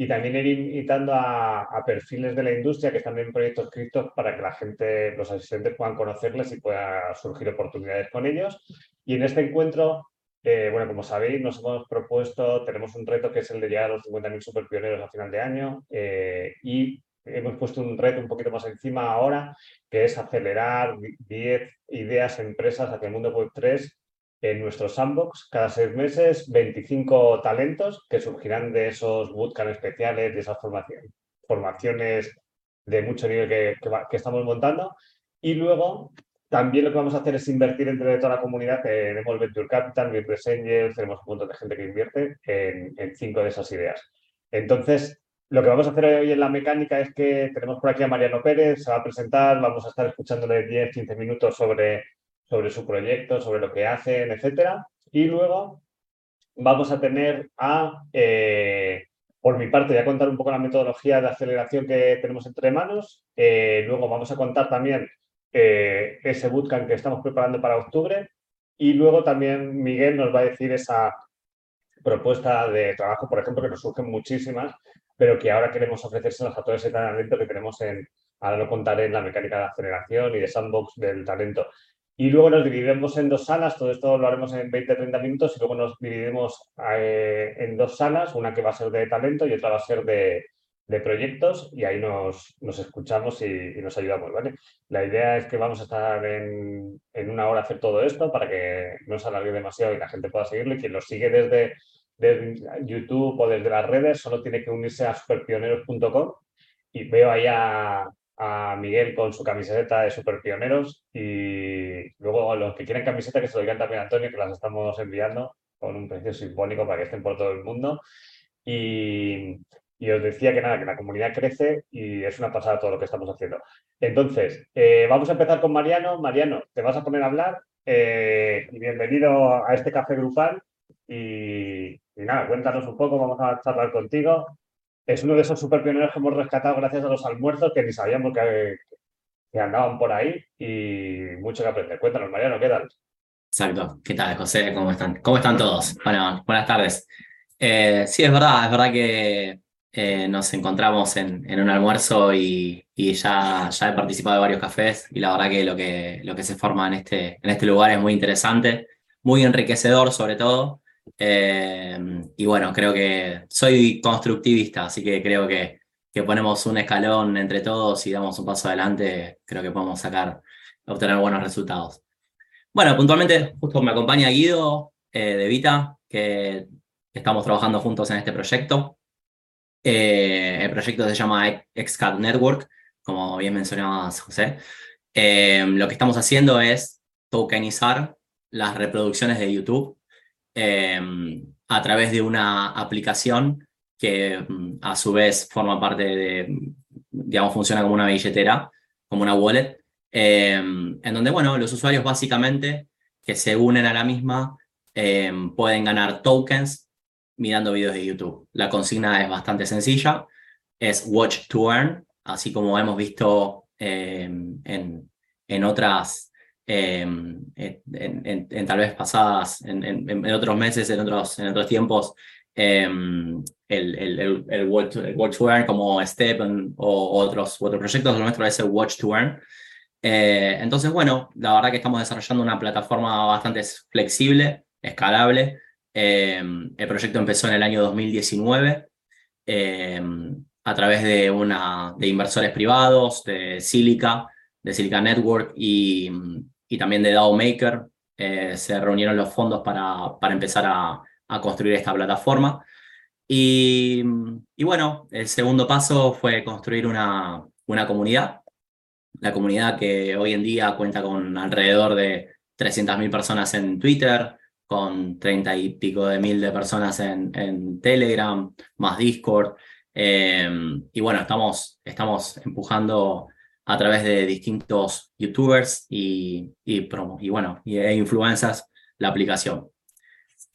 y también ir invitando a, perfiles de la industria que están en proyectos criptos para que la gente, los asistentes puedan conocerles y pueda surgir oportunidades con ellos. Y en este encuentro eh, bueno, como sabéis, nos hemos propuesto, tenemos un reto que es el de llegar a los 50.000 superpioneros a final de año eh, y hemos puesto un reto un poquito más encima ahora, que es acelerar 10 ideas, empresas hacia el mundo web 3 en nuestro sandbox. Cada seis meses, 25 talentos que surgirán de esos bootcamp especiales, de esas formaciones de mucho nivel que, que estamos montando. Y luego también lo que vamos a hacer es invertir entre toda la comunidad. Tenemos Venture Capital, Business Angels, tenemos un montón de gente que invierte en, cinco de esas ideas. Entonces, lo que vamos a hacer hoy en la mecánica es que tenemos por aquí a Mariano Pérez, se va a presentar, vamos a estar escuchándole 10, 15 minutos sobre, sobre su proyecto, sobre lo que hacen, etcétera. Y luego vamos a tener a, eh, por mi parte, voy a contar un poco la metodología de aceleración que tenemos entre manos. Eh, luego vamos a contar también eh, ese bootcamp que estamos preparando para octubre. Y luego también Miguel nos va a decir esa propuesta de trabajo, por ejemplo, que nos surgen muchísimas, pero que ahora queremos ofrecérselas a todo ese talento que tenemos en, ahora lo contaré en la mecánica de aceleración y de sandbox del talento. Y luego nos dividimos en dos salas, todo esto lo haremos en 20-30 minutos y luego nos dividimos eh, en dos salas, una que va a ser de talento y otra va a ser de, de proyectos y ahí nos, nos escuchamos y, nos ayudamos, ¿vale? La idea es que vamos a estar en, en, una hora a hacer todo esto para que no se alargue demasiado y la gente pueda seguirlo y quien lo sigue desde, YouTube o desde las redes solo tiene que unirse a superpioneros.com y veo ahí a, a, Miguel con su camiseta de Superpioneros y luego los que quieren camiseta que se lo digan también a Antonio que las estamos enviando con un precio simbólico para que estén por todo el mundo y, y os decía que nada, que la comunidad crece y es una pasada todo lo que estamos haciendo. Entonces, eh, vamos a empezar con Mariano. Mariano, te vas a poner a hablar eh, y bienvenido a este café grupal. Y, nada, cuéntanos un poco, vamos a charlar contigo. Es uno de esos super pioneros que hemos rescatado gracias a los almuerzos que ni sabíamos que, que andaban por ahí y mucho que aprender. Cuéntanos, Mariano, ¿qué tal? Exacto. ¿Qué tal, José? ¿Cómo están? ¿Cómo están todos? Bueno, buenas tardes. Eh, sí, es verdad, es verdad que eh, nos encontramos en, en un almuerzo y, y, ya, ya he participado de varios cafés y la verdad que lo que, lo que se forma en este, en este lugar es muy interesante, muy enriquecedor sobre todo. Eh, y bueno, creo que soy constructivista, así que creo que, que ponemos un escalón entre todos y damos un paso adelante, creo que podemos sacar, obtener buenos resultados. Bueno, puntualmente justo me acompaña Guido eh, de Vita, que estamos trabajando juntos en este proyecto. Eh, el proyecto se llama XCAD Network, como bien mencionabas, José. Eh, lo que estamos haciendo es tokenizar las reproducciones de YouTube eh, a través de una aplicación que mm, a su vez forma parte de, digamos, funciona como una billetera, como una wallet, en donde, bueno, los usuarios básicamente que se unen a la misma pueden ganar tokens mirando videos de YouTube. La consigna es bastante sencilla, es watch to earn, así como hemos visto em, en, en, otras, em, en, tal vez pasadas, en, otros meses, en otros, en otros tiempos, em, el, el, el, watch, to Earn como Step o otros, otros proyectos, lo nuestro es el Watch to Earn. Eh, entonces, bueno, la verdad que estamos desarrollando una plataforma bastante flexible, escalable, Em, el proyecto empezó en el año 2019 em, a través de, una, de inversores privados, de Silica, de Silica Network y, y también de DAO Maker. Eh, se reunieron los fondos para, para empezar a, a, construir esta plataforma. Y, y, bueno, el segundo paso fue construir una, una comunidad. La comunidad que hoy en día cuenta con alrededor de 300.000 personas en Twitter, con treinta y pico de mil de personas en, en Telegram, más Discord, y bueno, estamos, estamos empujando a través de distintos youtubers y, y, y bueno, e influencers la aplicación.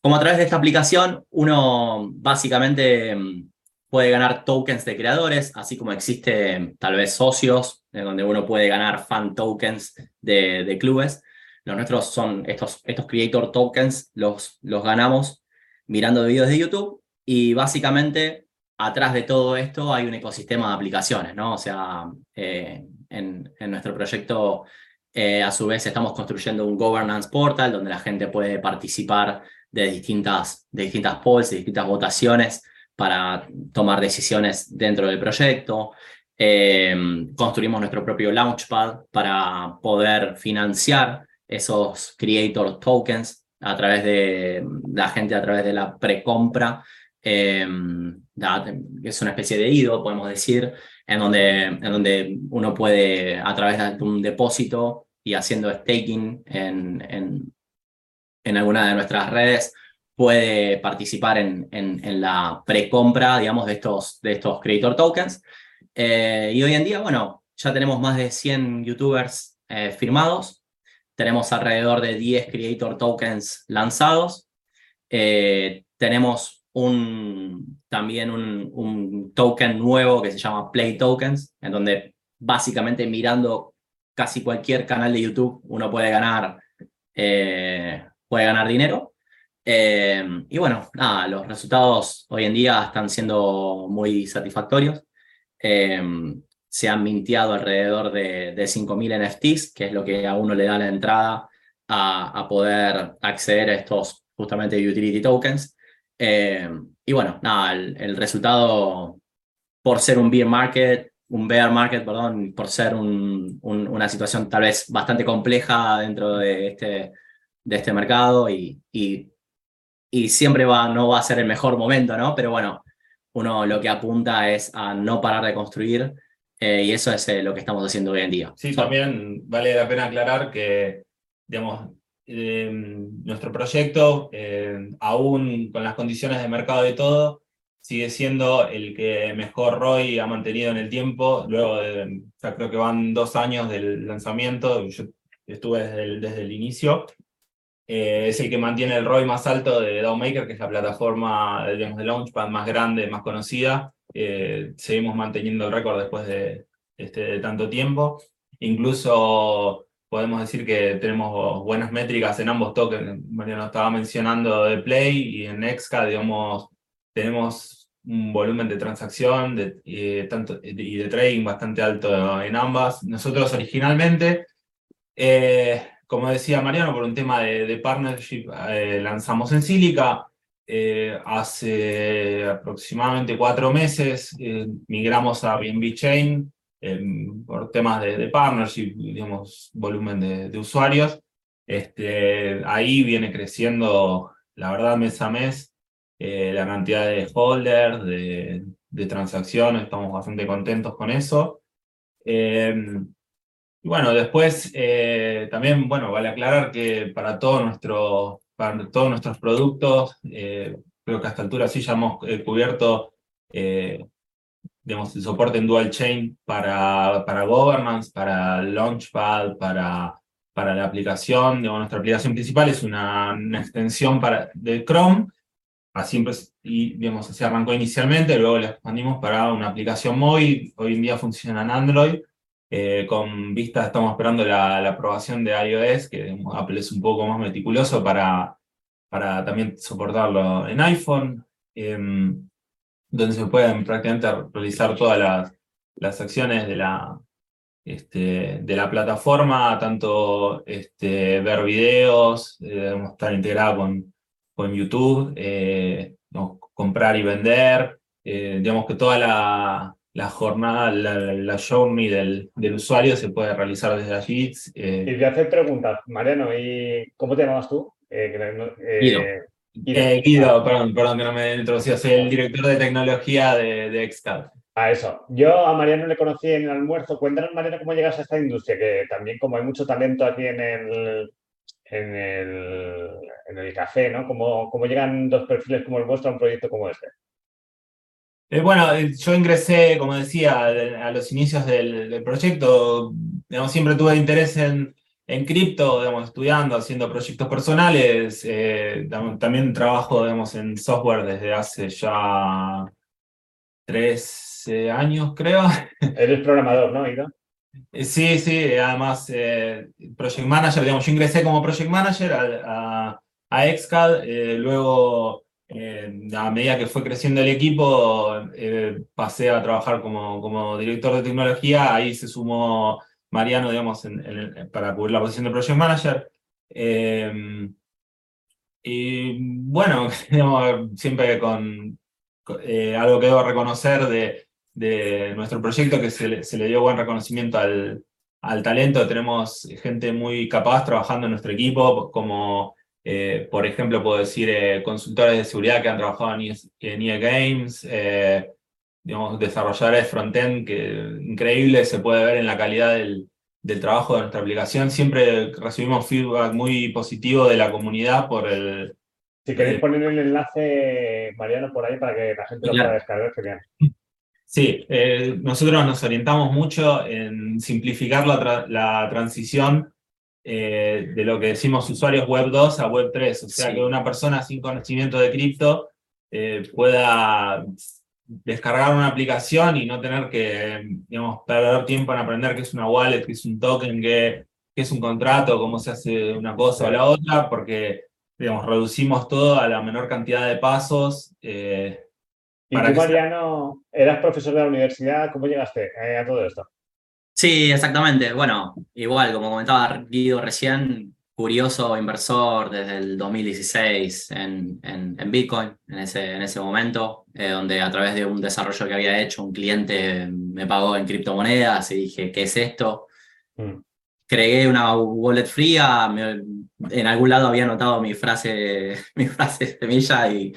Como a través de esta aplicación, uno básicamente mm, puede ganar tokens de creadores, así como existe tal vez socios, donde uno puede ganar fan tokens de, de clubes. Los nuestros son estos, estos creator tokens, los, los ganamos mirando videos de YouTube y básicamente atrás de todo esto hay un ecosistema de aplicaciones, ¿no? O sea, eh, en, nuestro proyecto, eh, a su vez, estamos construyendo un governance portal donde la gente puede participar de distintas, de distintas polls, de distintas votaciones para tomar decisiones dentro del proyecto. Eh, construimos nuestro propio launchpad para poder financiar esos creator tokens a través de la gente, a través de la precompra. Eh, es una especie de IDO, podemos decir, en donde, en donde uno puede, a través de un depósito y haciendo staking en, en, en alguna de nuestras redes, puede participar en, en, la precompra, digamos, de estos, de estos creator tokens. Eh, y hoy en día, bueno, ya tenemos más de 100 youtubers eh, firmados, tenemos alrededor de 10 creator tokens lanzados, eh, tenemos un, también un, un, token nuevo que se llama Play Tokens, en donde básicamente mirando casi cualquier canal de YouTube uno puede ganar, puede ganar dinero. Eh, y bueno, nada, los resultados hoy en día están siendo muy satisfactorios. Eh, se han mintiado alrededor de, de 5.000 NFTs, que es lo que a uno le da la entrada a, poder acceder a estos justamente utility tokens. Eh, y bueno, nada, el, resultado por ser un bear market, un bear market, perdón, por ser una situación tal vez bastante compleja dentro de este, de este mercado y, y y siempre va, no va a ser el mejor momento, ¿no? Pero bueno, uno lo que apunta es a no parar de construir eh, y eso es eh, lo que estamos haciendo hoy en día. Sí, también vale la pena aclarar que, digamos, em, nuestro proyecto, em, aún con las condiciones de mercado de todo, sigue siendo el que mejor ROI ha mantenido en el tiempo. Luego, de, ya creo que van dos años del lanzamiento, yo estuve desde desde el inicio eh, es el que mantiene el ROI más alto de DAOmaker, que es la plataforma digamos, de Launchpad más grande, más conocida. Eh, seguimos manteniendo el récord después de, este, tanto tiempo. Incluso podemos decir que tenemos buenas métricas en ambos tokens. Mariano estaba mencionando de Play y en Exca, digamos, tenemos un volumen de transacción de, y, tanto, y de trading bastante alto en ambas. Nosotros originalmente eh, como decía Mariano, por un tema de, partnership, eh, lanzamos en Silica. Eh, hace aproximadamente cuatro meses eh, migramos a BNB Chain por temas de, partnership, digamos, volumen de, usuarios. Este, ahí viene creciendo, la verdad, mes a mes, la cantidad de holders, de, de, transacciones, estamos bastante contentos con eso. Y bueno, después eh, también, bueno, vale aclarar que para, todo nuestro, para todos nuestros productos, eh, creo que a esta altura sí ya hemos eh, cubierto digamos, el soporte en dual chain para, para governance, para launchpad, para, para la aplicación. Digamos, nuestra aplicación principal es una, una extensión para, de Chrome, así, y, digamos, así arrancó inicialmente, luego la expandimos para una aplicación móvil, hoy en día funciona en Android, eh, con vista, estamos esperando la, aprobación de iOS, que Apple es un poco más meticuloso para, para también soportarlo en iPhone, em, donde se pueden prácticamente realizar todas las, las acciones de la, este, de la plataforma, tanto este, ver videos, eh, estar integrado con, con YouTube, eh, comprar y vender, digamos que toda la, la jornada, la, la journey del, del, usuario se puede realizar desde allí. Eh. Y te hacer preguntas, Mariano, ¿y cómo te llamas tú? Eh, eh, Guido. Eh, Guido, perdón, perdón que no me he introducido, soy el director de tecnología de, de. A eso. Yo a Mariano le conocí en el almuerzo. Cuéntanos, Mariano, cómo llegas a esta industria, que también como hay mucho talento aquí en el, en el, en el café, ¿no? ¿Cómo, ¿Cómo llegan dos perfiles como el vuestro a un proyecto como este? Eh, bueno, eh, yo ingresé, como decía, a los inicios del, proyecto, digamos, siempre tuve interés en, en cripto, digamos, estudiando, haciendo proyectos personales. Eh, también trabajo, digamos, en software desde hace ya 13 años, creo. Eres programador, ¿no, Ida? Sí, sí, además, Project Manager, digamos, yo ingresé como Project Manager a, a, a Excad, luego eh, a medida que fue creciendo el equipo, eh, pasé a trabajar como, como director de tecnología, ahí se sumó Mariano, digamos, para cubrir la posición de Project Manager. Eh, y bueno, siempre con, algo que debo reconocer de, nuestro proyecto, que se le, dio buen reconocimiento al, al talento. Tenemos gente muy capaz trabajando en nuestro equipo, como eh, por ejemplo, puedo decir eh, consultores de seguridad que han trabajado en EA, Games, eh, digamos, desarrolladores de frontend, que increíble se puede ver en la calidad del, del, trabajo de nuestra aplicación. Siempre recibimos feedback muy positivo de la comunidad por el... Si queréis poner el enlace, Mariano, por ahí para que la gente lo pueda descargar, genial. Sí, nosotros nos orientamos mucho en simplificar la, la transición eh, de lo que decimos usuarios web 2 a web 3, o sea que una persona sin conocimiento de cripto eh, pueda descargar una aplicación y no tener que, digamos, perder tiempo en aprender qué es una wallet, qué es un token, qué, qué es un contrato, cómo se hace una cosa o la otra, porque, digamos, reducimos todo a la menor cantidad de pasos. Eh, ¿Y tú, Mariano, eras profesor de la universidad? ¿Cómo llegaste a todo esto? Sí, exactamente. Bueno, igual, como comentaba Guido recién, curioso inversor desde el 2016 en, en, Bitcoin, en ese, en ese momento, eh, donde a través de un desarrollo que había hecho, un cliente me pagó en criptomonedas y dije, ¿qué es esto? Mm. Creé una wallet fría, en algún lado había anotado mi frase, mi frase semilla y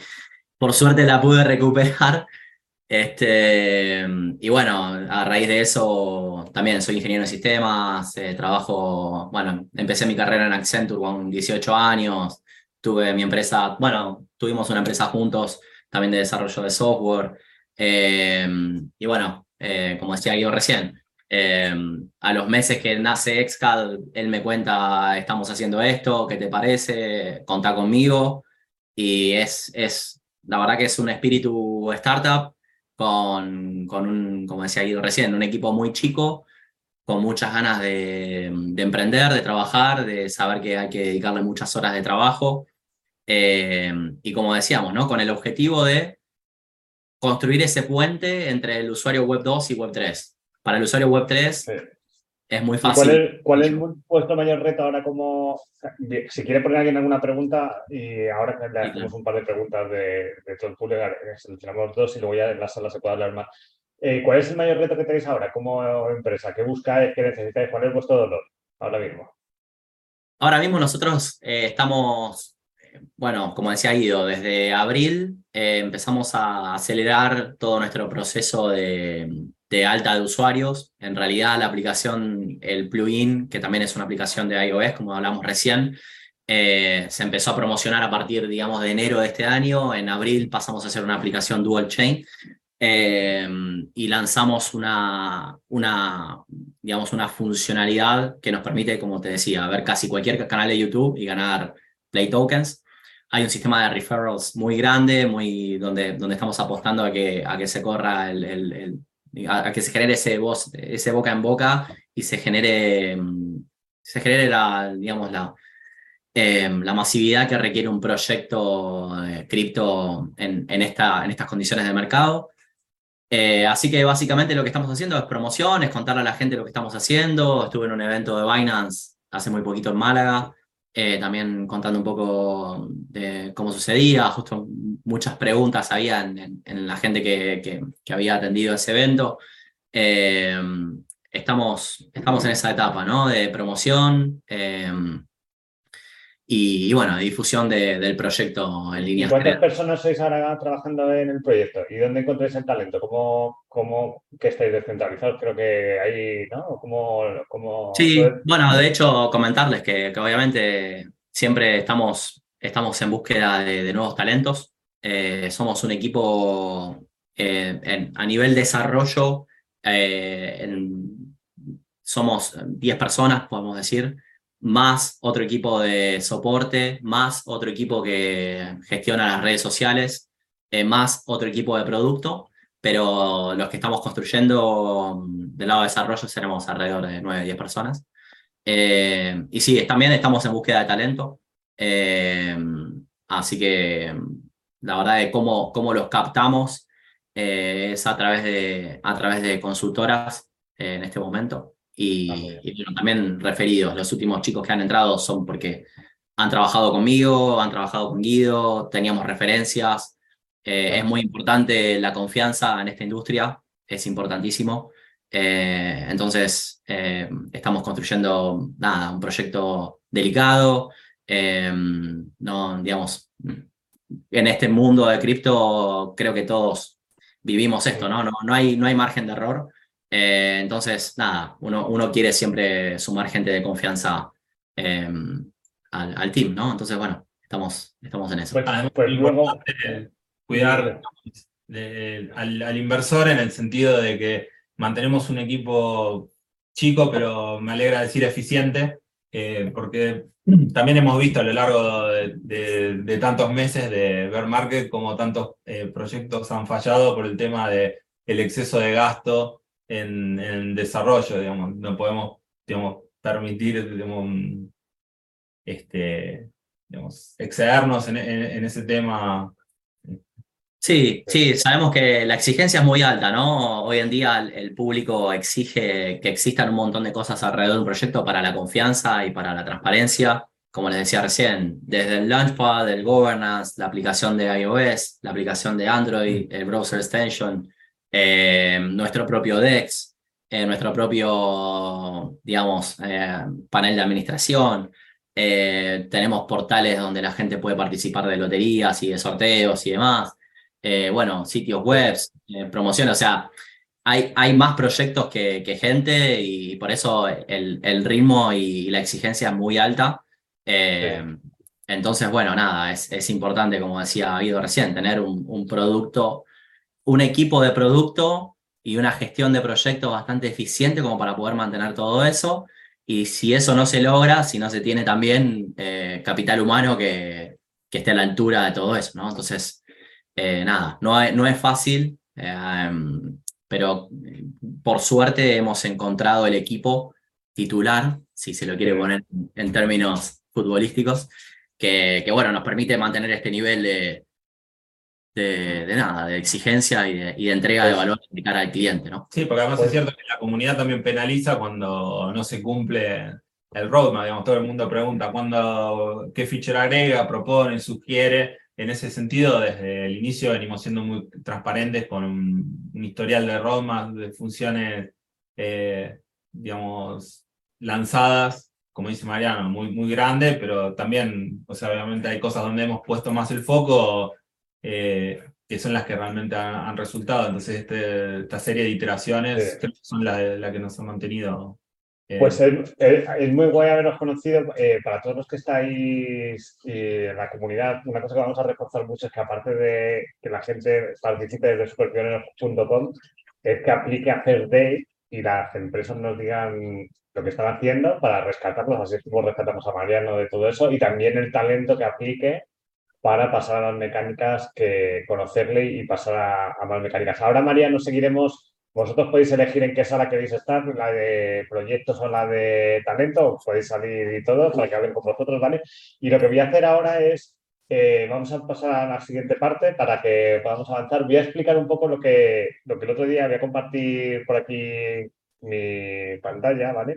por suerte la pude recuperar este, y bueno, a raíz de eso también soy ingeniero en sistemas, eh, trabajo, bueno, empecé mi carrera en Accenture con 18 años, tuve mi empresa, bueno, tuvimos una empresa juntos también de desarrollo de software. Eh, y bueno, eh, como decía yo recién, a los meses que nace Excad, él me cuenta, estamos haciendo esto, ¿qué te parece? Contá conmigo. Y es, es, la verdad que es un espíritu startup con, con un, como decía Guido recién, un equipo muy chico, con muchas ganas de, emprender, de trabajar, de saber que hay que dedicarle muchas horas de trabajo. Eh, y como decíamos, ¿no? con el objetivo de construir ese puente entre el usuario Web 2 y Web 3. Para el usuario Web 3 es muy fácil. ¿Cuál es, vuestro mayor reto ahora como... Si quiere poner alguien alguna pregunta y ahora le hacemos un par de preguntas de, todo el público, seleccionamos dos y luego ya en la sala se puede hablar más. Eh, ¿Cuál es el mayor reto que tenéis ahora como empresa? ¿Qué buscáis? ¿Qué necesitáis? ¿Cuál es vuestro dolor ahora mismo? Ahora mismo nosotros eh, estamos, bueno, como decía Guido, desde abril eh, empezamos a acelerar todo nuestro proceso de, de alta de usuarios. En realidad la aplicación, el plugin, que también es una aplicación de iOS, como hablamos recién, eh, se empezó a promocionar a partir, digamos, de enero de este año. En abril pasamos a hacer una aplicación dual chain eh, y lanzamos una, una, digamos, una funcionalidad que nos permite, como te decía, ver casi cualquier canal de YouTube y ganar Play Tokens. Hay un sistema de referrals muy grande, muy, donde, donde estamos apostando a que, a que se corra el a, que se genere ese, voz, ese boca en boca y se genere, se genere la, digamos, la, em, la masividad que requiere un proyecto eh, cripto en, en, esta, en estas condiciones de mercado. Eh, así que básicamente lo que estamos haciendo es promociones, contarle a la gente lo que estamos haciendo. Estuve en un evento de Binance hace muy poquito en Málaga, eh, también contando un poco de cómo sucedía, justo muchas preguntas había en, la gente que, que, había atendido ese evento. Eh, estamos, estamos en esa etapa ¿no? de promoción eh, y, bueno, difusión de, proyecto en línea. ¿Cuántas personas sois ahora trabajando en el proyecto? ¿Y dónde encontráis el talento? ¿Cómo, cómo que estáis descentralizados? Creo que ahí, ¿no? ¿Cómo, sí, bueno, de hecho, comentarles que, obviamente siempre estamos, estamos en búsqueda de, nuevos talentos. Eh, somos un equipo eh, a nivel desarrollo, somos 10 personas, podemos decir, más otro equipo de soporte, más otro equipo que gestiona las redes sociales, más otro equipo de producto, pero los que estamos construyendo mm, del lado de desarrollo seremos alrededor de 9, 10 personas. y sí, también estamos en búsqueda de talento. así que la verdad de cómo, cómo los captamos eh, es a través, de, a través de consultoras eh, en este momento. Y, ah, también referidos. Los últimos chicos que han entrado son porque han trabajado conmigo, han trabajado con Guido, teníamos referencias. Eh, es muy importante la confianza en esta industria, es importantísimo. entonces, estamos construyendo nada, un proyecto delicado. no, digamos, en este mundo de cripto creo que todos vivimos esto, ¿no? No, no, hay, no hay margen de error. Eh, entonces, nada, uno, uno quiere siempre sumar gente de confianza em, al, team, ¿no? Entonces, bueno, estamos, estamos en eso. Pues, pues luego... cuidar al, inversor en el sentido de que mantenemos un equipo chico, pero me alegra decir eficiente, eh, porque también hemos visto a lo largo de, tantos meses de Bear Market como tantos eh, proyectos han fallado por el tema del el exceso de gasto en, desarrollo, digamos. No podemos digamos, permitir digamos, este, digamos, excedernos en, ese tema. Sí, sí, sabemos que la exigencia es muy alta, ¿no? Hoy en día el, público exige que existan un montón de cosas alrededor de un proyecto para la confianza y para la transparencia. Como les decía recién, desde el Launchpad, el Governance, la aplicación de iOS, la aplicación de Android, el Browser Extension, eh, nuestro propio DEX, eh, nuestro propio, digamos, eh, panel de administración. tenemos portales donde la gente puede participar de loterías y de sorteos y demás. Bueno, sitios web, promoción, o sea, hay, hay más proyectos que, gente y por eso el, el, ritmo y la exigencia es muy alta. Entonces, bueno, nada, es, es, importante, como decía Guido recién, tener un, un, producto, un equipo de producto y una gestión de proyectos bastante eficiente como para poder mantener todo eso. Y si eso no se logra, si no se tiene también capital humano que, que esté a la altura de todo eso, ¿no? Entonces, eh, nada, no, no, es fácil, eh, pero por suerte hemos encontrado el equipo titular, si se lo quiere poner en términos futbolísticos, que, que bueno, nos permite mantener este nivel de, de, nada, de exigencia y de, entrega de valor de cara al cliente, ¿no? Sí, porque además es cierto que la comunidad también penaliza cuando no se cumple el roadmap, digamos, todo el mundo pregunta cuándo, qué feature agrega, propone, sugiere, en ese sentido, desde el inicio venimos siendo muy transparentes con un, historial de roadmap, de funciones, eh, digamos, lanzadas, como dice Mariano, muy, muy grande, pero también, o sea, obviamente hay cosas donde hemos puesto más el foco, eh, que son las que realmente han, resultado. Entonces, este, esta serie de iteraciones son las la que nos han mantenido pues es, muy guay haberos conocido. Eh, para todos los que estáis en la comunidad, una cosa que vamos a reforzar mucho es que aparte de que la gente participe desde superpioneros.com, es que aplique a First Day y las empresas nos digan lo que están haciendo para rescatarlos, así como rescatamos a Mariano de todo eso, y también el talento que aplique para pasar a las mecánicas, que conocerle y pasar a, más mecánicas. Ahora, Mariano, seguiremos vosotros podéis elegir en qué sala queréis estar, la de proyectos o la de talento, podéis salir y todo para que hablen con vosotros, ¿vale? Y lo que voy a hacer ahora es, eh, vamos a pasar a la siguiente parte para que podamos avanzar. Voy a explicar un poco lo que, lo que el otro día voy a compartir por aquí mi pantalla, ¿vale?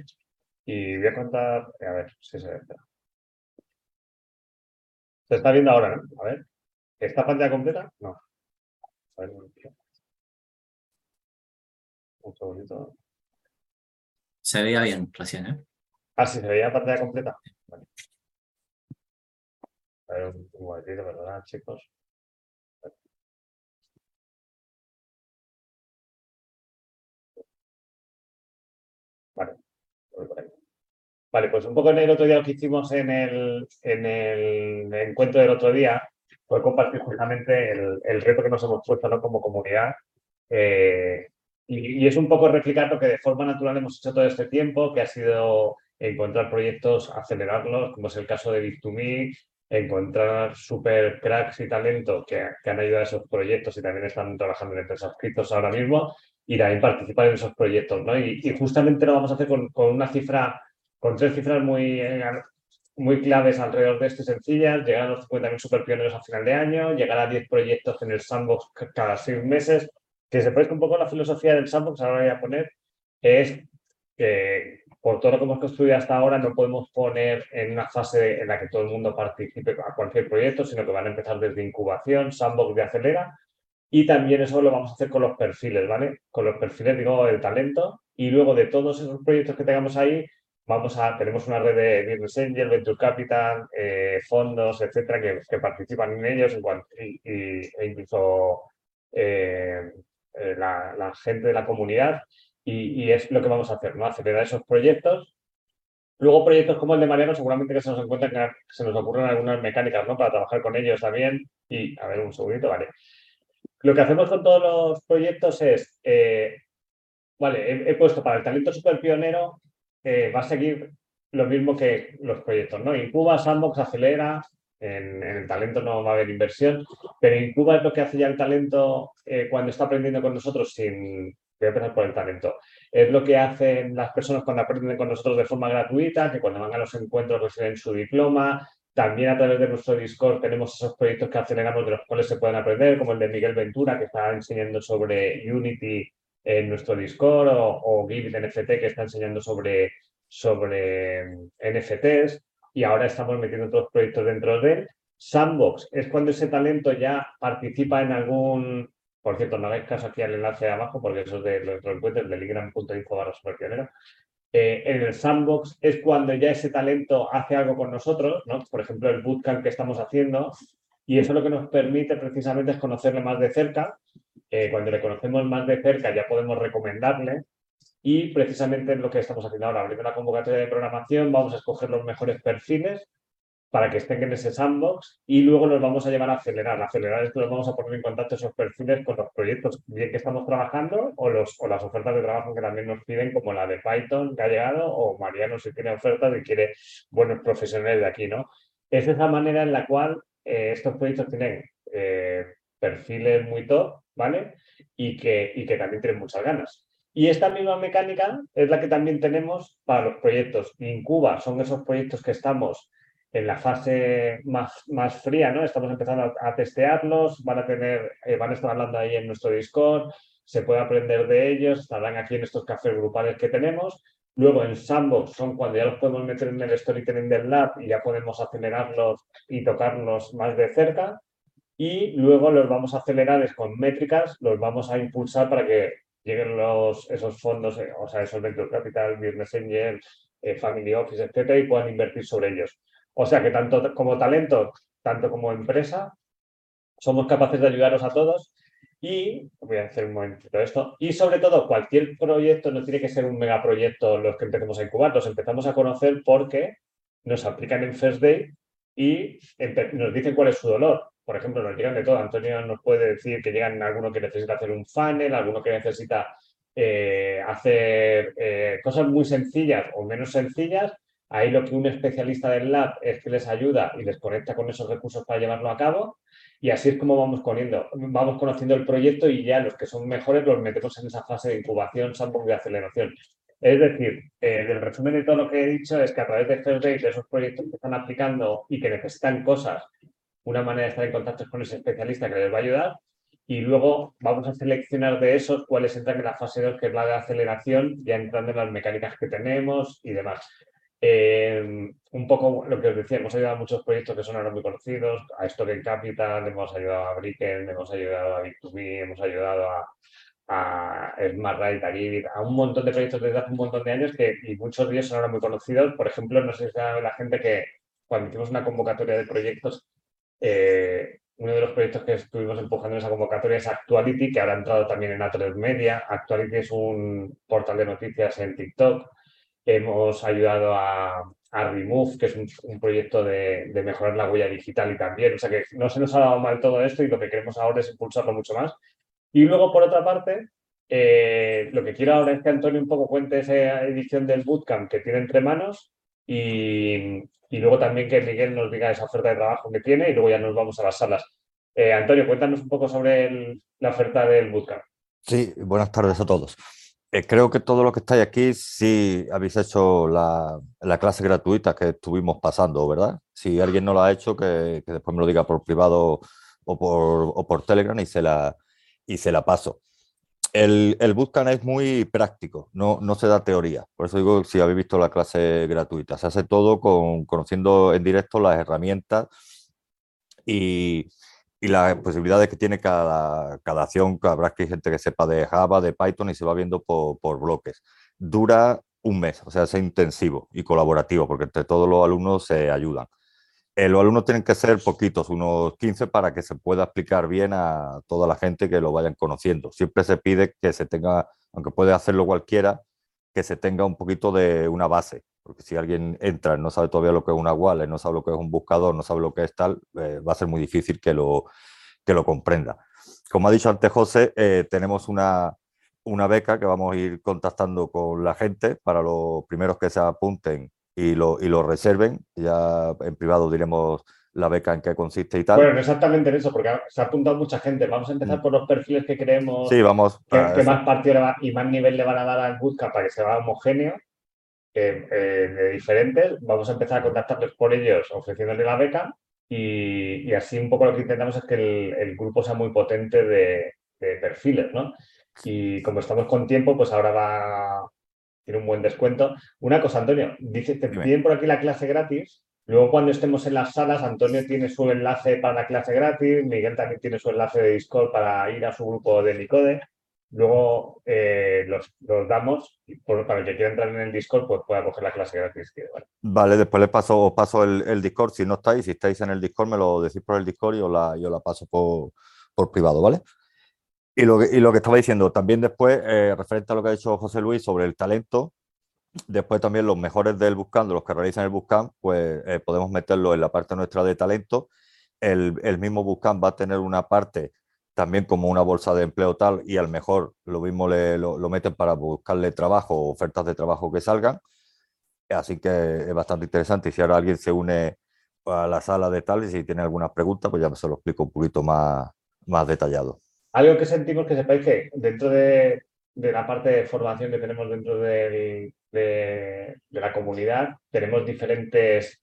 Y voy a contar, a ver si se ve. Se está viendo ahora, ¿no? A ver. ¿Esta pantalla completa? No. A ver, se veía bien recién, ¿eh? Ah, sí, se veía pantalla completa. Vale. A ver, un, momentito, perdón, chicos. Vale. Vale, pues un poco en el otro día lo que hicimos en el, en el encuentro del otro día, poder compartir justamente el, reto que nos hemos puesto ¿no? como comunidad. Eh, y, es un poco replicar lo que de forma natural hemos hecho todo este tiempo, que ha sido encontrar proyectos, acelerarlos, como es el caso de Bit2Me, encontrar super cracks y talento que, han ayudado a esos proyectos y también están trabajando en empresas criptos ahora mismo y también participar en esos proyectos. ¿no? Y, justamente lo vamos a hacer con, una cifra, con tres cifras muy, eh, muy claves alrededor de este sencillas, llegar a los 50.000 super pioneros a final de año, llegar a 10 proyectos en el sandbox cada seis meses, que se parezca un poco la filosofía del sandbox, ahora voy a poner, es que por todo lo que hemos construido hasta ahora no podemos poner en una fase en la que todo el mundo participe a cualquier proyecto, sino que van a empezar desde incubación, sandbox de acelera, y también eso lo vamos a hacer con los perfiles, ¿vale? Con los perfiles, digo, el talento, y luego de todos esos proyectos que tengamos ahí, vamos a, tenemos una red de Business Angel, Venture Capital, eh, fondos, etcétera, que, participan en ellos e incluso eh, eh, la, gente de la comunidad y, es lo que vamos a hacer, ¿no? Acelerar esos proyectos. Luego proyectos como el de Mariano seguramente que se nos encuentran que se nos ocurren algunas mecánicas, ¿no? Para trabajar con ellos también. Y, a ver, un segundito, vale. Lo que hacemos con todos los proyectos es, vale, he, puesto para el talento super pionero, eh, va a seguir lo mismo que los proyectos, ¿no? Incuba, Sandbox, acelera, en, el talento no va a haber inversión, pero Incuba es lo que hace ya el talento eh, cuando está aprendiendo con nosotros sin... Voy a empezar por el talento. Es lo que hacen las personas cuando aprenden con nosotros de forma gratuita, que cuando van a los encuentros reciben su diploma. También a través de nuestro Discord tenemos esos proyectos que aceleramos de los cuales se pueden aprender, como el de Miguel Ventura, que está enseñando sobre Unity en nuestro Discord, o, o Givit NFT, que está enseñando sobre, sobre NFTs y ahora estamos metiendo otros proyectos dentro de él. Sandbox es cuando ese talento ya participa en algún, por cierto, no hagáis caso aquí al enlace de abajo porque eso es de los encuentros de ligram.info barra superpionero. Eh, en el sandbox es cuando ya ese talento hace algo con nosotros, ¿no? por ejemplo, el bootcamp que estamos haciendo, y eso lo que nos permite precisamente es conocerle más de cerca. Eh, cuando le conocemos más de cerca ya podemos recomendarle y precisamente es lo que estamos haciendo ahora, abriendo la convocatoria de programación, vamos a escoger los mejores perfiles para que estén en ese sandbox y luego los vamos a llevar a acelerar. Acelerar esto los vamos a poner en contacto esos perfiles con los proyectos bien que estamos trabajando o, los, o las ofertas de trabajo que también nos piden, como la de Python que ha llegado o Mariano si tiene ofertas y quiere buenos profesionales de aquí, ¿no? Es esa manera en la cual eh, estos proyectos tienen eh, perfiles muy top, ¿vale? Y que, y que también tienen muchas ganas. Y esta misma mecánica es la que también tenemos para los proyectos. Incuba son esos proyectos que estamos en la fase más, más fría, ¿no? Estamos empezando a, testearlos, van a tener, eh, van a estar hablando ahí en nuestro Discord, se puede aprender de ellos, estarán aquí en estos cafés grupales que tenemos. Luego en Sandbox son cuando ya los podemos meter en el storytelling del lab y ya podemos acelerarlos y tocarlos más de cerca. Y luego los vamos a acelerar con métricas, los vamos a impulsar para que lleguen los, esos fondos, eh, o sea, esos Venture Capital, Business Angel, eh, Family Office, etcétera, y puedan invertir sobre ellos. O sea que tanto como talento, tanto como empresa, somos capaces de ayudaros a todos y, voy a hacer un momentito esto, y sobre todo cualquier proyecto no tiene que ser un megaproyecto los que empecemos a incubar, los empezamos a conocer porque nos aplican en First Day y nos dicen cuál es su dolor por ejemplo, nos llegan de todo. Antonio nos puede decir que llegan alguno que necesita hacer un funnel, alguno que necesita eh, hacer eh, cosas muy sencillas o menos sencillas. Ahí lo que un especialista del lab es que les ayuda y les conecta con esos recursos para llevarlo a cabo. Y así es como vamos, poniendo, vamos conociendo el proyecto y ya los que son mejores los metemos en esa fase de incubación, sandbox de aceleración. Es decir, eh, el resumen de todo lo que he dicho es que a través de First de esos proyectos que están aplicando y que necesitan cosas una manera de estar en contacto con ese especialista que les va a ayudar y luego vamos a seleccionar de esos cuáles entran en la fase 2, que es la de aceleración, ya entrando en las mecánicas que tenemos y demás. Eh, un poco lo que os decía, hemos ayudado a muchos proyectos que son ahora muy conocidos, a Story Capital, hemos ayudado a Bricken, hemos ayudado a Bit2Me, hemos ayudado a, a Smart a Givit, a un montón de proyectos desde hace un montón de años que y muchos de ellos son ahora muy conocidos. Por ejemplo, no sé si sabe la gente que cuando hicimos una convocatoria de proyectos eh, uno de los proyectos que estuvimos empujando en esa convocatoria es Actuality, que ahora ha entrado también en A3 Media. Actuality es un portal de noticias en TikTok. Hemos ayudado a, Remove, que es un, proyecto de, mejorar la huella digital y también, o sea que no se nos ha dado mal todo esto y lo que queremos ahora es impulsarlo mucho más. Y luego, por otra parte, eh, lo que quiero ahora es que Antonio un poco cuente esa edición del bootcamp que tiene entre manos y, luego también que Miguel nos diga esa oferta de trabajo que tiene y luego ya nos vamos a las salas. Eh, Antonio, cuéntanos un poco sobre la oferta del bootcamp. Sí, buenas tardes a todos. Eh, creo que todos los que estáis aquí sí habéis hecho la, clase gratuita que estuvimos pasando, ¿verdad? Si alguien no la ha hecho, que, después me lo diga por privado o por, por Telegram y se la, y se la paso. El, el Bootcamp es muy práctico, no, se da teoría. Por eso digo, si habéis visto la clase gratuita, se hace todo con, conociendo en directo las herramientas y, las posibilidades que tiene cada, acción, habrá que gente que sepa de Java, de Python y se va viendo por, bloques. Dura un mes, o sea, es intensivo y colaborativo porque entre todos los alumnos se ayudan. Eh, los alumnos tienen que ser poquitos, unos 15, para que se pueda explicar bien a toda la gente que lo vayan conociendo. Siempre se pide que se tenga, aunque puede hacerlo cualquiera, que se tenga un poquito de una base, porque si alguien entra no sabe todavía lo que es una wallet, no sabe lo que es un buscador, no sabe lo que es tal, eh, va a ser muy difícil que lo, que lo comprenda. Como ha dicho antes José, eh, tenemos una, una beca que vamos a ir contactando con la gente para los primeros que se apunten y lo, y lo reserven. Ya en privado diremos la beca en qué consiste y tal. Bueno, exactamente en eso, porque se ha apuntado mucha gente. Vamos a empezar mm. por los perfiles que creemos sí, vamos que, más partido y más nivel le van a dar al Bootcamp para que sea homogéneo, eh, de diferentes. Vamos a empezar a contactarles por ellos ofreciéndoles la beca y, así un poco lo que intentamos es que el, grupo sea muy potente de, de, perfiles, ¿no? Y como estamos con tiempo, pues ahora va, tiene un buen descuento. Una cosa, Antonio, dice, te piden por aquí la clase gratis Luego, cuando estemos en las salas, Antonio tiene su enlace para la clase gratis, Miguel también tiene su enlace de Discord para ir a su grupo de Nicode. Luego eh, los, damos para el que quiera entrar en el Discord, pues pueda coger la clase gratis. Vale, después les paso, os paso el, Discord. Si no estáis, si estáis en el Discord, me lo decís por el Discord y yo la, yo la paso por, por privado, ¿vale? Y lo, que, estaba diciendo, también después, eh, referente a lo que ha dicho José Luis sobre el talento, Después también los mejores del Buscando, los que realizan el Buscamp, pues eh, podemos meterlo en la parte nuestra de talento. El, mismo Buscamp va a tener una parte también como una bolsa de empleo tal y al mejor lo mismo le, lo, meten para buscarle trabajo ofertas de trabajo que salgan. Así que es bastante interesante y si ahora alguien se une a la sala de tal y si tiene algunas preguntas, pues ya se lo explico un poquito más, más detallado. Algo que sentimos que sepáis que dentro de, la parte de formación que tenemos dentro de, la comunidad, tenemos diferentes,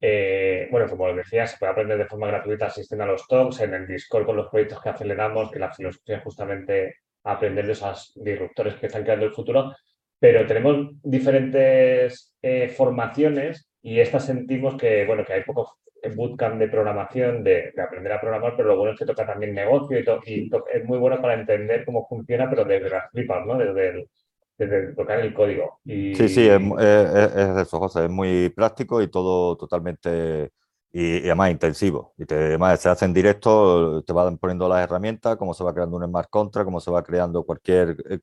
eh, bueno, como os decía, se puede aprender de forma gratuita asistiendo a los talks, en el Discord con los proyectos que aceleramos, que la filosofía es justamente aprender de esos disruptores que están creando el futuro, pero tenemos diferentes eh, formaciones y estas sentimos que, bueno, que hay poco bootcamp de programación, de, aprender a programar, pero lo bueno es que toca también negocio y, es muy bueno para entender cómo funciona, pero desde las flipas, ¿no? Desde, tocar el código. Y... Sí, sí, es, eso, José, es muy práctico y todo totalmente y, además intensivo. Y además se hace en directo, te van poniendo las herramientas, cómo se va creando un smart contract, cómo se va creando cualquier eh,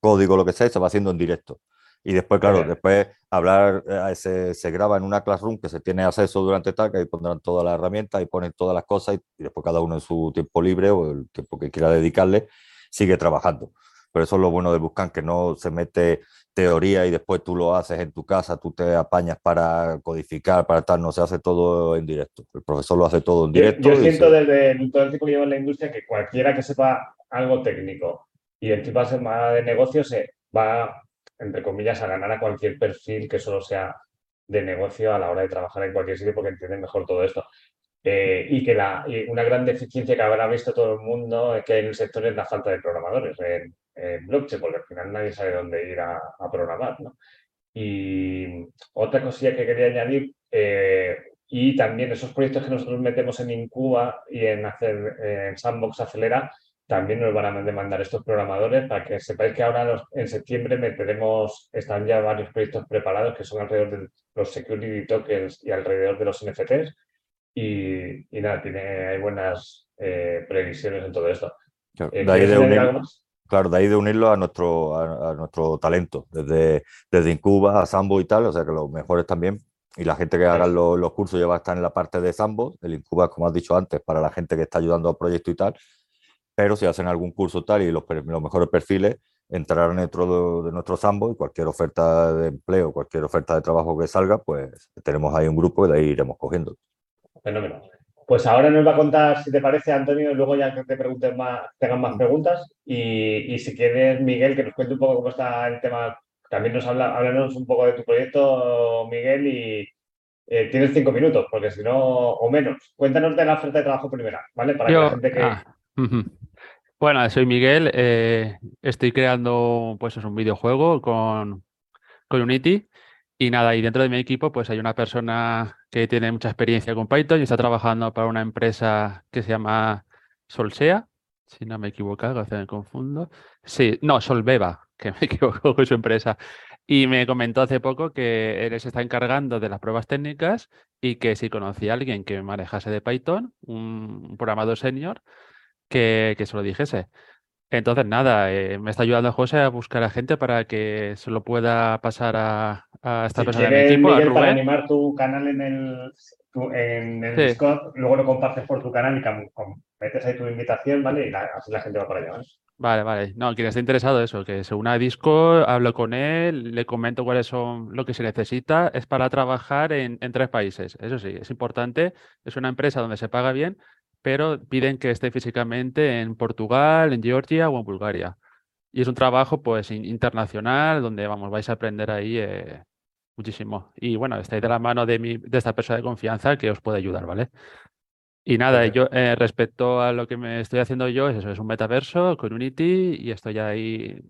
código, lo que sea, se va haciendo en directo. Y después, claro, después hablar, eh, se, se, graba en una classroom que se tiene acceso durante tal, que ahí pondrán todas las herramientas y ponen todas las cosas y, después cada uno en su tiempo libre o el tiempo que quiera dedicarle sigue trabajando. Pero eso es lo bueno de Buscan, que no se mete teoría y después tú lo haces en tu casa, tú te apañas para codificar, para tal, no se hace todo en directo. El profesor lo hace todo en directo. Yo, siento desde todo el tiempo que llevo en la industria que cualquiera que sepa algo técnico y el tipo de negocio se va entre comillas, a ganar a cualquier perfil que solo sea de negocio a la hora de trabajar en cualquier sitio porque entienden mejor todo esto. Eh, y que la, una gran deficiencia que habrá visto todo el mundo es que en el sector es la falta de programadores en, blockchain, porque al final nadie sabe dónde ir a, programar. ¿no? Y otra cosilla que quería añadir, eh, y también esos proyectos que nosotros metemos en Incuba y en, hacer, en Sandbox Acelera, también nos van a demandar estos programadores para que sepáis que ahora en septiembre meteremos, están ya varios proyectos preparados que son alrededor de los security tokens y alrededor de los NFTs. Y, nada, tiene, hay buenas eh, previsiones en todo esto. Claro, eh, de ahí de, unirlo a nuestro, a, nuestro talento, desde, desde Incuba a Sambo y tal, o sea que los mejores también y la gente que haga los, los, cursos ya va a estar en la parte de Sandbox. El Incuba, como has dicho antes, para la gente que está ayudando al proyecto y tal. Pero si hacen algún curso tal y los, los mejores perfiles, entrarán dentro de, de nuestro Sandbox y cualquier oferta de empleo, cualquier oferta de trabajo que salga, pues tenemos ahí un grupo y de ahí iremos cogiendo. Fenómeno. Pues ahora nos va a contar, si te parece, Antonio, y luego ya que te pregunten más, tengan más preguntas. Y, y, si quieres, Miguel, que nos cuente un poco cómo está el tema. También nos habla, háblanos un poco de tu proyecto, Miguel, y eh, tienes cinco minutos, porque si no, o menos. Cuéntanos de la oferta de trabajo primera, ¿vale? Para Yo, que la gente que. Ah, uh -huh. Bueno, soy Miguel, eh, estoy creando pues es un videojuego con, con Unity y nada, y dentro de mi equipo pues hay una persona que tiene mucha experiencia con Python y está trabajando para una empresa que se llama Solsea, si no me equivoco, veces me confundo. Sí, no, Solbeba, que me equivoco con su empresa. Y me comentó hace poco que él se está encargando de las pruebas técnicas y que si conocía a alguien que manejase de Python, un programador senior, que, que se lo dijese. Entonces, nada, eh, me está ayudando José a buscar a gente para que se lo pueda pasar a, a esta si persona quieres, de mi equipo, Miguel, a para Rubén. animar tu canal en el, tu, en el Sí. Discord, luego lo compartes por tu canal y cam- com- metes ahí tu invitación, ¿vale? Y la- así la gente va para allá, ¿vale? Vale, vale. No, quien esté interesado, eso, que se una a Discord, hablo con él, le comento cuáles son lo que se necesita. Es para trabajar en, en tres países. Eso sí, es importante. Es una empresa donde se paga bien, pero piden que esté físicamente en Portugal, en Georgia o en Bulgaria. Y es un trabajo, pues, in- internacional, donde, vamos, vais a aprender ahí eh, muchísimo. Y bueno, estáis de la mano de, mi, de esta persona de confianza que os puede ayudar, ¿vale? Y nada, yo eh, respecto a lo que me estoy haciendo yo, es eso, es un metaverso con Unity y estoy ahí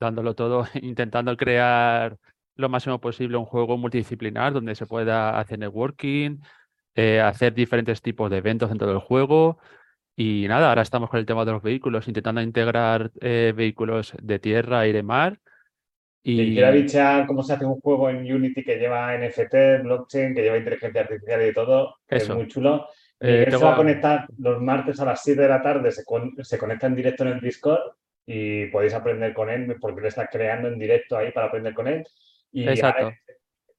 dándolo todo, intentando crear lo máximo posible un juego multidisciplinar donde se pueda hacer networking, eh, hacer diferentes tipos de eventos dentro del juego. Y nada, ahora estamos con el tema de los vehículos, intentando integrar eh, vehículos de tierra, aire, mar. Quien quiera Y bichear cómo se hace un juego en Unity que lleva NFT, blockchain, que lleva inteligencia artificial y de todo, es eso, muy chulo. eh, se va a conectar los martes a las 7 de la tarde, se, con- se conecta en directo en el Discord y podéis aprender con él porque le está creando en directo ahí para aprender con él. Y Exacto.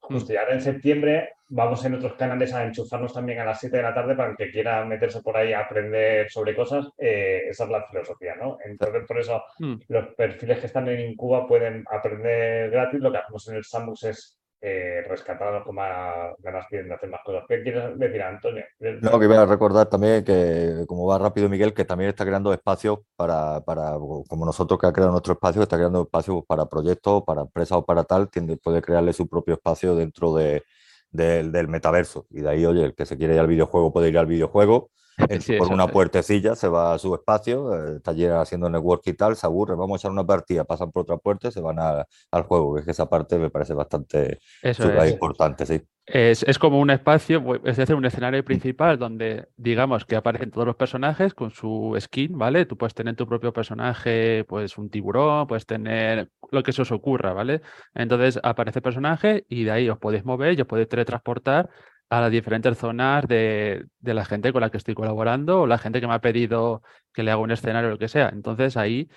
Justo, y ahora en septiembre vamos en otros canales a enchufarnos también a las 7 de la tarde para el que quiera meterse por ahí a aprender sobre cosas. eh, esa es la filosofía, ¿no? Entonces, por eso Mm. los perfiles que están en Incuba pueden aprender gratis. Lo que hacemos en el Sandbox es eh, rescatar a los que más ganas de hacer más cosas. ¿Qué quieres decir, Antonio? No, que iba a recordar también que, como va rápido Miguel, que también está creando espacios para, para, como nosotros que ha creado nuestro espacio, está creando espacios para proyectos, para empresas o para tal, tiende, puede crearle su propio espacio dentro de, del metaverso. Y de ahí, oye, el que se quiere ir al videojuego puede ir al videojuego, Sí, por eso una es. puertecilla, se va a su espacio, eh, está allí haciendo network y tal, se aburre, vamos a echar una partida, pasan por otra puerta y se van a- al juego, es que esa parte me parece bastante es. importante, sí. Es, es como un espacio, bu- es decir, un escenario principal donde digamos que aparecen todos los personajes con su skin, ¿vale? Tú puedes tener tu propio personaje, pues un tiburón, puedes tener lo que se os ocurra, ¿vale? Entonces aparece el personaje y de ahí os podéis mover y os podéis teletransportar a las diferentes zonas de, de la gente con la que estoy colaborando o la gente que me ha pedido que le haga un escenario o lo que sea. Entonces ahí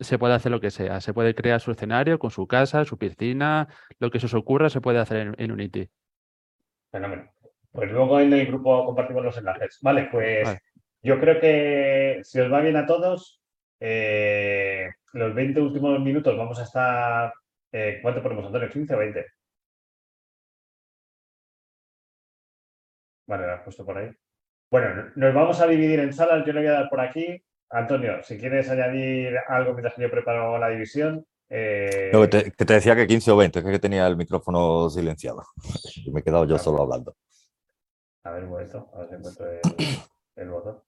se puede hacer lo que sea, se puede crear su escenario con su casa, su piscina, lo que se os ocurra se puede hacer en- en Unity. Fenómeno. Pues luego en el grupo compartimos los enlaces. Vale, pues Vale. yo creo que si os va bien a todos, eh, los 20 últimos minutos vamos a estar. eh, ¿Cuánto ponemos, Antonio? ¿15 o 20? Vale, lo has puesto por ahí. Bueno, nos vamos a dividir en salas. Yo le voy a dar por aquí. Antonio, si quieres añadir algo mientras que yo preparo la división. eh, No, que, te, que te decía que 15 o 20, que, que tenía el micrófono silenciado. Y me he quedado yo solo hablando. A ver, un momento, a ver si encuentro el, el botón.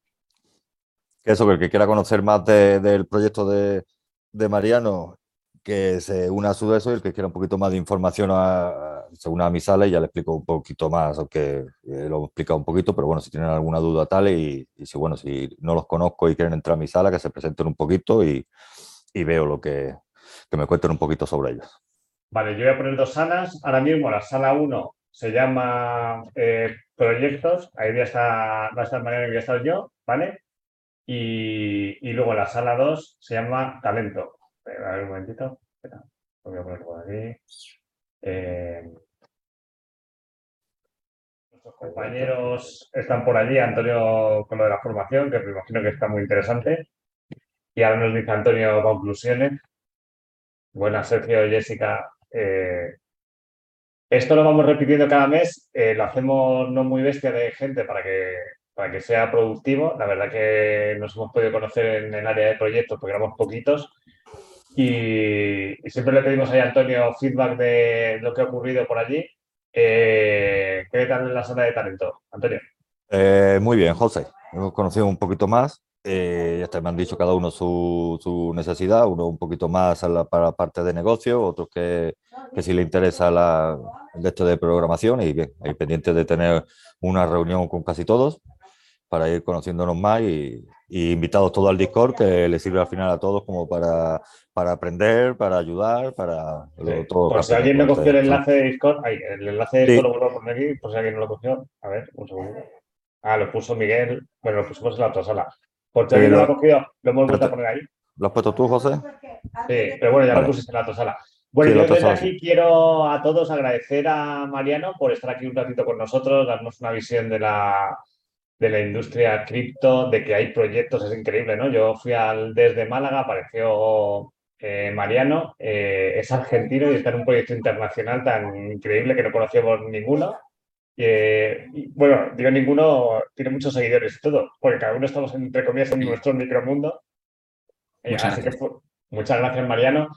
Que eso, que el que quiera conocer más de- del proyecto de, de Mariano, que se una a su eso, y el que quiera un poquito más de información se una a mi sala y ya le explico un poquito más, aunque eh, lo he explicado un poquito, pero bueno, si tienen alguna duda tal, y, si bueno, si no los conozco y quieren entrar a mi sala, que se presenten un poquito y, y veo lo que, que me cuenten un poquito sobre ellos. Vale, yo voy a poner dos salas. Ahora mismo la sala 1 se llama eh, Proyectos. Ahí voy a estar, va a estar Mariano y voy a estar yo, ¿vale? Y, y luego la sala 2 se llama Talento. A ver un momentito. Espera, lo voy a poner por aquí. Eh, Nuestros compañeros están por allí, Antonio con lo de la formación, que me imagino que está muy interesante. Y ahora nos dice Antonio conclusiones. Buenas, Sergio, Jessica. Eh, esto lo vamos repitiendo cada mes, eh, lo hacemos no muy bestia de gente para que, para que sea productivo. La verdad que nos hemos podido conocer en el área de proyectos porque éramos poquitos. Y, siempre le pedimos a Antonio feedback de lo que ha ocurrido por allí. Eh, ¿Qué tal en la sala de talento, Antonio? Eh, muy bien, José. Hemos conocido un poquito más. Eh, ya me han dicho cada uno su, necesidad, uno un poquito más la, para la parte de negocio, otros que, que si le interesa la, el esto de programación y bien, ahí pendiente de tener una reunión con casi todos para ir conociéndonos más y, invitados todos al Discord que le sirve al final a todos como para, para aprender, para ayudar, para todo. Por si alguien no cogió el enlace de Discord, el enlace de Discord lo vuelvo a poner aquí, por si alguien no lo cogió. A ver, un segundo. Ah, lo puso Miguel. Bueno, lo pusimos en la otra sala. Por si alguien no lo ha cogido, lo hemos vuelto a poner ahí. ¿Lo has puesto tú, José? Sí, pero bueno, ya lo pusiste en la otra sala. Bueno, yo desde aquí quiero a todos agradecer a Mariano por estar aquí un ratito con nosotros, darnos una visión de la, de la industria cripto, de que hay proyectos, es increíble, ¿no? Yo fui al desde Málaga, apareció eh, Mariano, eh, es argentino y está en un proyecto internacional tan increíble que no conocíamos ninguno. Eh, y, bueno, digo ninguno, tiene muchos seguidores y todo, porque cada uno estamos entre comillas en nuestro micromundo. muchas así que muchas gracias, Mariano.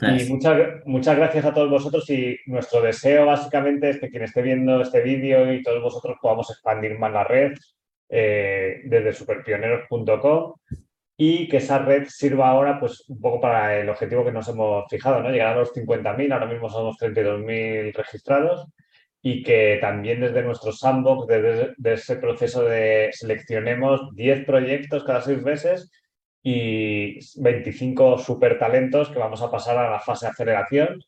Y muchas, muchas gracias a todos vosotros y nuestro deseo básicamente es que quien esté viendo este vídeo y todos vosotros podamos expandir más la red, eh, desde superpioneros.com y que esa red sirva ahora pues un poco para el objetivo que nos hemos fijado, ¿no? Llegar a los 50.000, ahora mismo somos 32.000 registrados y que también desde nuestro sandbox, desde, ese proceso de seleccionemos 10 proyectos cada seis meses y 25 super talentos que vamos a pasar a la fase de aceleración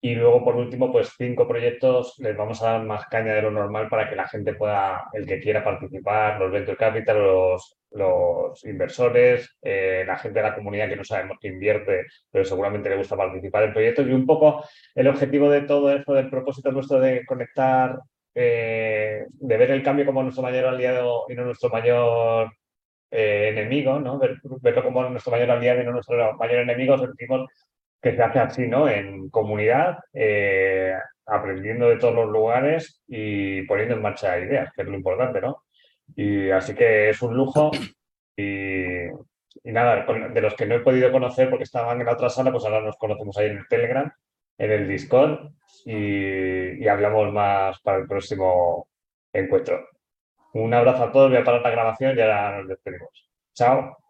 y luego, por último, pues cinco proyectos les vamos a dar más caña de lo normal para que la gente pueda, el que quiera participar, los venture capital, los, los inversores, eh, la gente de la comunidad que no sabemos que invierte, pero seguramente le gusta participar en proyectos. Y un poco el objetivo de todo esto, del propósito nuestro de conectar, eh, de ver el cambio como nuestro mayor aliado y no nuestro mayor eh, enemigo, ¿no? verlo como nuestro mayor aliado y no nuestro mayor enemigo, sentimos que se hace así, ¿no? En comunidad, eh, aprendiendo de todos los lugares y poniendo en marcha ideas, que es lo importante, ¿no? Y así que es un lujo y, nada, de los que no he podido conocer porque estaban en la otra sala, pues ahora nos conocemos ahí en el Telegram, en el Discord y, y hablamos más para el próximo encuentro. Un abrazo a todos, voy a parar la grabación y ahora nos despedimos. Chao.